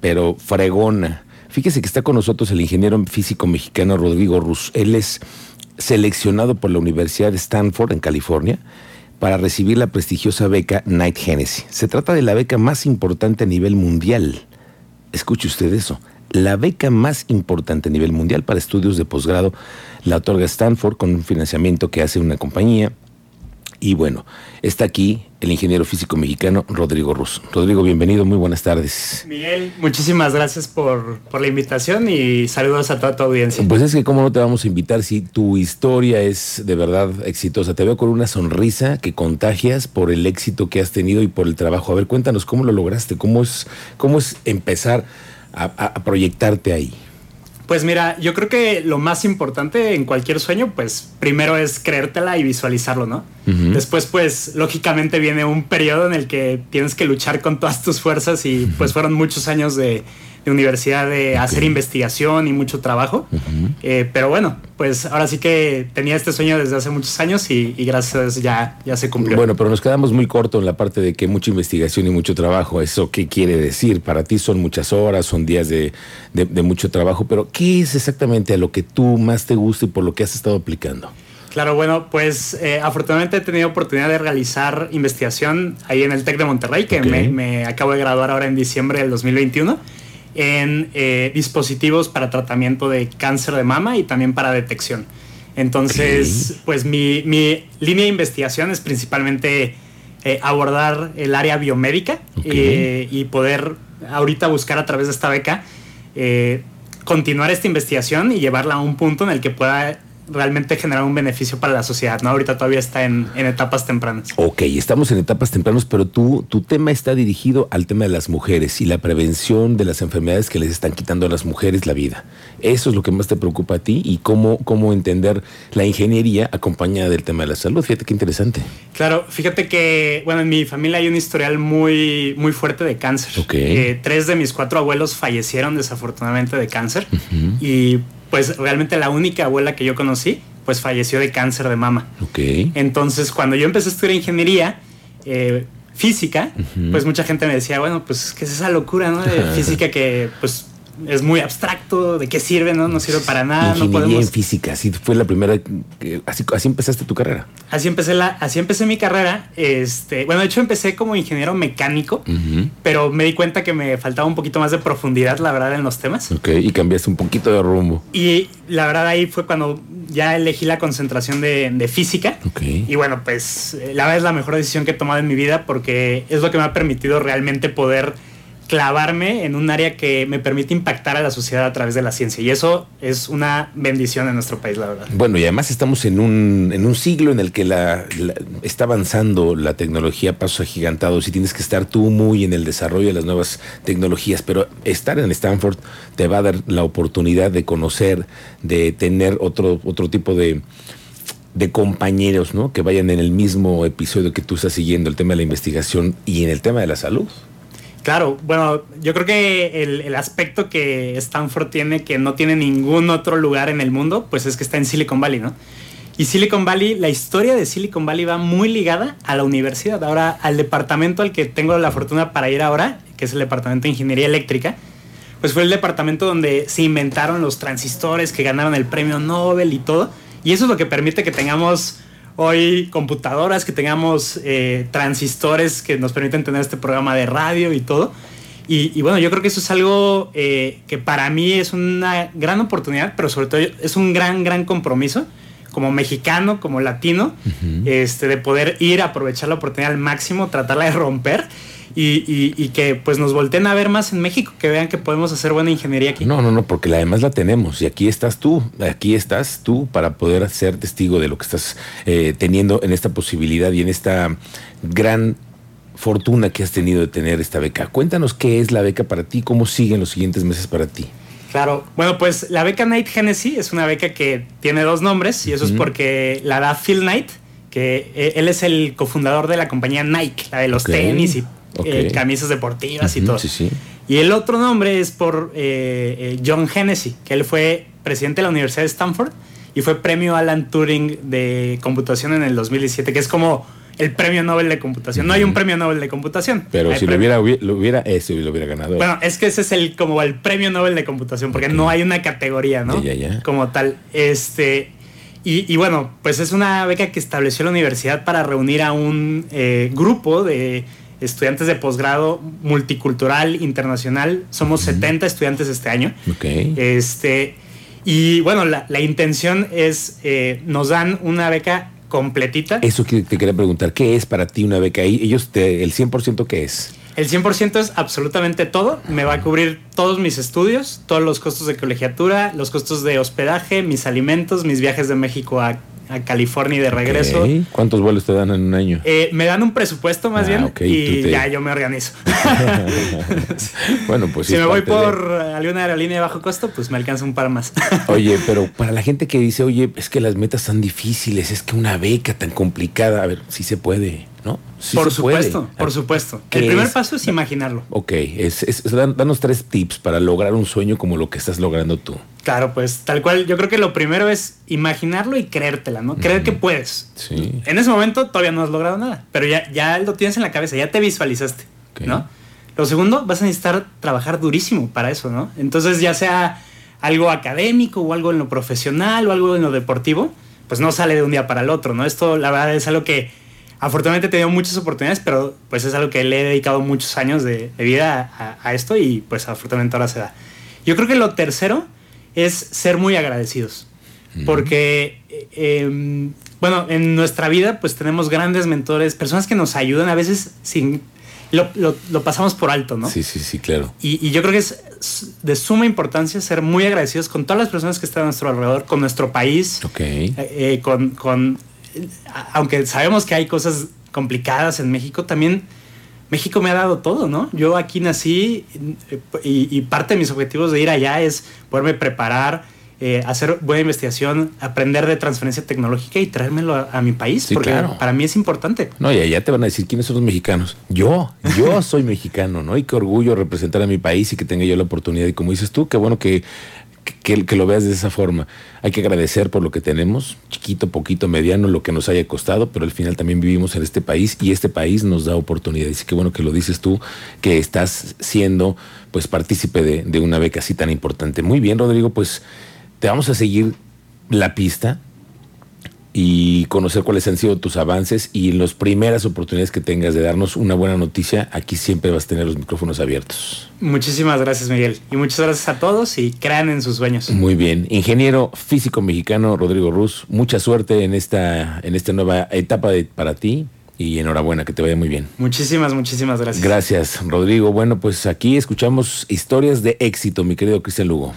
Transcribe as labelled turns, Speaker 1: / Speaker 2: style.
Speaker 1: pero fregona. Fíjese que está con nosotros el ingeniero físico mexicano Rodrigo Rus. Él es seleccionado por la Universidad de Stanford, en California, para recibir la prestigiosa beca Knight Hennessy. Se trata de la beca más importante a nivel mundial. Escuche usted eso. La beca más importante a nivel mundial para estudios de posgrado la otorga Stanford con un financiamiento que hace una compañía y bueno, está aquí el ingeniero físico mexicano Rodrigo Ruz. Rodrigo, bienvenido, muy buenas tardes.
Speaker 2: Miguel, muchísimas gracias por, la invitación y saludos a toda tu audiencia.
Speaker 1: Pues es que cómo no te vamos a invitar si tu historia es de verdad exitosa. Te veo con una sonrisa que contagias por el éxito que has tenido y por el trabajo. A ver, cuéntanos cómo lo lograste, cómo es, cómo es empezar a proyectarte ahí.
Speaker 2: Pues mira, yo creo que lo más importante en cualquier sueño, pues primero es creértela y visualizarlo, ¿no? Después, pues lógicamente viene un periodo en el que tienes que luchar con todas tus fuerzas y pues fueron muchos años de, de universidad de hacer investigación y mucho trabajo. Eh, pero bueno, pues ahora sí que tenía este sueño desde hace muchos años y, gracias ya, ya se cumplió.
Speaker 1: Bueno, pero nos quedamos muy corto en la parte de que mucha investigación y mucho trabajo. ¿Eso qué quiere decir? Para ti son muchas horas, son días de, de mucho trabajo, pero ¿qué es exactamente a lo que tú más te gusta y por lo que has estado aplicando?
Speaker 2: Claro, bueno, pues eh, afortunadamente he tenido oportunidad de realizar investigación ahí en el TEC de Monterrey, que me, me, acabo de graduar ahora en diciembre del 2021 en eh, dispositivos para tratamiento de cáncer de mama y también para detección. Entonces, pues mi, línea de investigación es principalmente eh, abordar el área biomédica eh, y poder ahorita buscar a través de esta beca continuar esta investigación y llevarla a un punto en el que pueda realmente generar un beneficio para la sociedad, ¿no? Ahorita todavía está en, etapas tempranas.
Speaker 1: Ok, estamos en etapas tempranas, pero tú, tu tema está dirigido al tema de las mujeres y la prevención de las enfermedades que les están quitando a las mujeres la vida. Eso es lo que más te preocupa a ti y cómo, cómo entender la ingeniería acompañada del tema de la salud. Fíjate qué interesante.
Speaker 2: Claro, fíjate que, bueno, en mi familia hay un historial muy, muy fuerte de cáncer. Okay. Eh, tres de mis cuatro abuelos fallecieron desafortunadamente de cáncer y pues realmente la única abuela que yo conocí, pues falleció de cáncer de mama.
Speaker 1: Ok.
Speaker 2: Entonces, cuando yo empecé a estudiar ingeniería eh, física, pues mucha gente me decía, bueno, pues, ¿qué es esa locura, no? De física que, pues, es muy abstracto, de qué sirve, ¿no? No sirve para nada.
Speaker 1: no podemos... en física, así fue la primera, así, así empezaste tu carrera.
Speaker 2: Así empecé, la, así empecé mi carrera. Este, bueno, de hecho empecé como ingeniero mecánico, pero me di cuenta que me faltaba un poquito más de profundidad, la verdad, en los temas.
Speaker 1: Ok, y cambiaste un poquito de rumbo.
Speaker 2: Y la verdad ahí fue cuando ya elegí la concentración de, de física.
Speaker 1: Okay.
Speaker 2: Y bueno, pues la verdad es la mejor decisión que he tomado en mi vida porque es lo que me ha permitido realmente poder clavarme en un área que me permite impactar a la sociedad a través de la ciencia. Y eso es una bendición en nuestro país, la verdad.
Speaker 1: Bueno, y además estamos en un, en un siglo en el que la, está avanzando la tecnología a pasos agigantados y tienes que estar tú muy en el desarrollo de las nuevas tecnologías. Pero estar en Stanford te va a dar la oportunidad de conocer, de tener otro, otro tipo de de compañeros, ¿no? Que vayan en el mismo episodio que tú estás siguiendo, el tema de la investigación y en el tema de la salud.
Speaker 2: Claro, bueno, yo creo que el, aspecto que Stanford tiene que no tiene ningún otro lugar en el mundo, pues es que está en Silicon Valley, ¿no? Y Silicon Valley, la historia de Silicon Valley va muy ligada a la universidad. Ahora, al departamento al que tengo la fortuna para ir ahora, que es el departamento de ingeniería eléctrica, pues fue el departamento donde se inventaron los transistores que ganaron el premio Nobel y todo. Y eso es lo que permite que tengamos hoy computadoras, que tengamos eh, transistores que nos permiten tener este programa de radio y todo. Y, bueno, yo creo que eso es algo eh, que para mí es una gran oportunidad, pero sobre todo es un gran, gran compromiso como mexicano, como latino, este, de poder ir a aprovechar la oportunidad al máximo, tratarla de romper y, que pues nos volteen a ver más en México, que vean que podemos hacer buena ingeniería aquí.
Speaker 1: No, no, no, porque además la tenemos y aquí estás tú, aquí estás tú para poder ser testigo de lo que estás eh, teniendo en esta posibilidad y en esta gran fortuna que has tenido de tener esta beca. Cuéntanos qué es la beca para ti, cómo siguen los siguientes meses para ti.
Speaker 2: Claro, bueno, pues la beca Knight Genesis es una beca que tiene dos nombres y eso es porque la da Phil Knight, que eh, él es el cofundador de la compañía Nike, la de los tenis y eh, camisas deportivas y todo. Y el otro nombre es por eh, eh, John Hennessy, que él fue presidente de la Universidad de Stanford y fue premio Alan Turing de computación en el 2017, que es como el premio Nobel de computación. No hay un premio Nobel de computación.
Speaker 1: Pero si lo hubiera, lo hubiera, ese lo hubiera ganado.
Speaker 2: Bueno, es que ese es el como el premio Nobel de computación, porque no hay una categoría, ¿no?
Speaker 1: Ya, ya,
Speaker 2: Como tal. Este. Y, bueno, pues es una beca que estableció la universidad para reunir a un eh, grupo de estudiantes de posgrado multicultural internacional. Somos 70 estudiantes este año.
Speaker 1: Ok.
Speaker 2: Este, y bueno, la, intención es, eh, nos dan una beca completita.
Speaker 1: Eso que te quería preguntar, ¿qué es para ti una beca? Ellos, te, el 100% qué es?
Speaker 2: El 100% es absolutamente todo. Me va a cubrir todos mis estudios, todos los costos de colegiatura, los costos de hospedaje, mis alimentos, mis viajes de México a a California y de regreso.
Speaker 1: ¿Cuántos vuelos te dan en un año?
Speaker 2: Eh, me dan un presupuesto más ah, bien y ya yo me organizo.
Speaker 1: bueno, pues
Speaker 2: si me voy por alguna aerolínea de bajo costo, pues me alcanza un par más.
Speaker 1: oye, pero para la gente que dice, oye, es que las metas tan difíciles, es que una beca tan complicada, a ver, sí se puede. ¿no?
Speaker 2: por supuesto, por supuesto. El primer paso es imaginarlo.
Speaker 1: Ok, es, danos tres tips para lograr un sueño como lo que estás logrando tú.
Speaker 2: Claro, pues tal cual, yo creo que lo primero es imaginarlo y creértela, ¿no? Creer que puedes.
Speaker 1: Sí.
Speaker 2: En ese momento todavía no has logrado nada, pero ya, ya lo tienes en la cabeza, ya te visualizaste, ¿no? Lo segundo, vas a necesitar trabajar durísimo para eso, ¿no? Entonces, ya sea algo académico o algo en lo profesional o algo en lo deportivo, pues no sale de un día para el otro, ¿no? Esto, la verdad, es algo que afortunadamente he tenido muchas oportunidades, pero pues es algo que le he dedicado muchos años de, vida a, esto y pues afortunadamente ahora se da. Yo creo que lo tercero es ser muy agradecidos, porque, em, bueno, en nuestra vida pues tenemos grandes mentores, personas que nos ayudan a veces sin... Lo, pasamos por alto, ¿no?
Speaker 1: Sí, sí, sí, claro.
Speaker 2: Y, yo creo que es de suma importancia ser muy agradecidos con todas las personas que están a nuestro alrededor, con nuestro país,
Speaker 1: okay.
Speaker 2: Eh, con, con aunque sabemos que hay cosas complicadas en México, también México me ha dado todo, ¿no? Yo aquí nací y, parte de mis objetivos de ir allá es poderme preparar, eh, hacer buena investigación, aprender de transferencia tecnológica y traérmelo a, mi país, porque para mí es importante.
Speaker 1: No, y allá te van a decir quiénes son los mexicanos. Yo, yo soy mexicano, ¿no? Y qué orgullo representar a mi país y que tenga yo la oportunidad. Y como dices tú, qué bueno que que, que, lo veas de esa forma. Hay que agradecer por lo que tenemos, chiquito, poquito, mediano, lo que nos haya costado, pero al final también vivimos en este país y este país nos da oportunidades. Y qué bueno que lo dices tú, que estás siendo pues partícipe de, de una beca así tan importante. Muy bien, Rodrigo, pues te vamos a seguir la pista y conocer cuáles han sido tus avances y en las primeras oportunidades que tengas de darnos una buena noticia, aquí siempre vas a tener los micrófonos abiertos.
Speaker 2: Muchísimas gracias Miguel y muchas gracias a todos y crean en sus sueños.
Speaker 1: Muy bien, ingeniero físico mexicano Rodrigo Ruz, mucha suerte en esta, en esta nueva etapa de, para ti y enhorabuena, que te vaya muy bien.
Speaker 2: Muchísimas, muchísimas gracias.
Speaker 1: Gracias, Rodrigo. Bueno, pues aquí escuchamos historias de éxito, mi querido Cristian Lugo.